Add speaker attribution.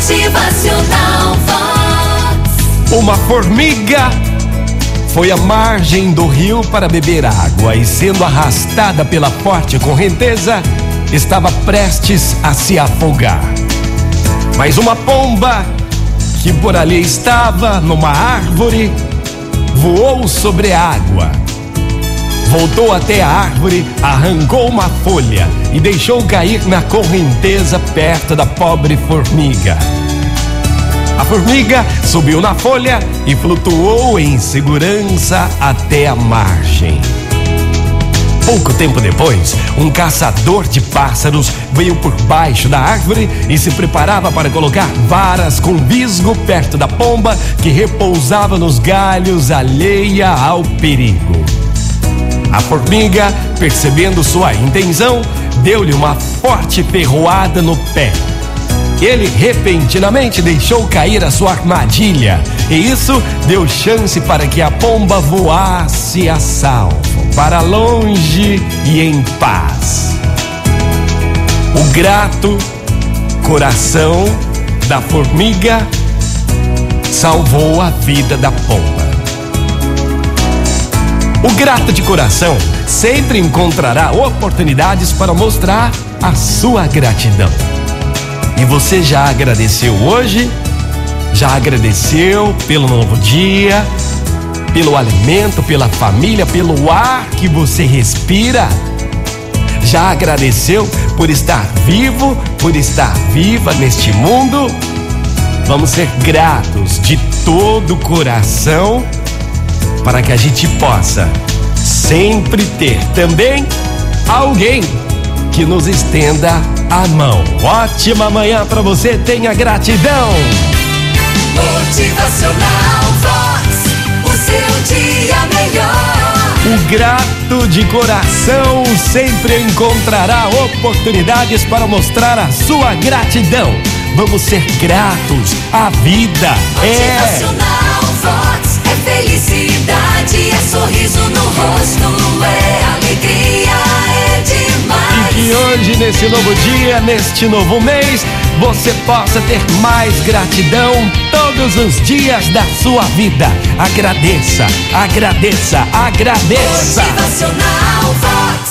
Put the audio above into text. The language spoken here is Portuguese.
Speaker 1: Motivacional Vox.
Speaker 2: Uma formiga foi à margem do rio para beber água e, sendo arrastada pela forte correnteza, estava prestes a se afogar. Mas uma pomba, que por ali estava, numa árvore, voou sobre a água. Voltou até a árvore, arrancou uma folha e deixou cair na correnteza perto da pobre formiga. A formiga subiu na folha e flutuou em segurança até a margem. Pouco tempo depois, um caçador de pássaros veio por baixo da árvore e se preparava para colocar varas com visgo perto da pomba que repousava nos galhos alheia ao perigo. A formiga, percebendo sua intenção, deu-lhe uma forte ferroada no pé. Ele repentinamente deixou cair a sua armadilha, e isso deu chance para que a pomba voasse a salvo, para longe e em paz. O grato coração da formiga salvou a vida da pomba. O grato de coração sempre encontrará oportunidades para mostrar a sua gratidão. E você já agradeceu hoje? Já agradeceu pelo novo dia, pelo alimento, pela família, pelo ar que você respira? Já agradeceu por estar vivo, por estar viva neste mundo? Vamos ser gratos de todo o coração para que a gente possa sempre ter também alguém que nos estenda a mão. Ótima manhã para você, tenha gratidão.
Speaker 1: Motivacional Vox. O seu dia melhor.
Speaker 2: O grato de coração sempre encontrará oportunidades para mostrar a sua gratidão. Vamos ser gratos à vida. É.
Speaker 1: Motivacional Vox.
Speaker 2: Hoje, nesse novo dia, neste novo mês, você possa ter mais gratidão todos os dias da sua vida. Agradeça, agradeça, agradeça.
Speaker 1: Motivacional Vox.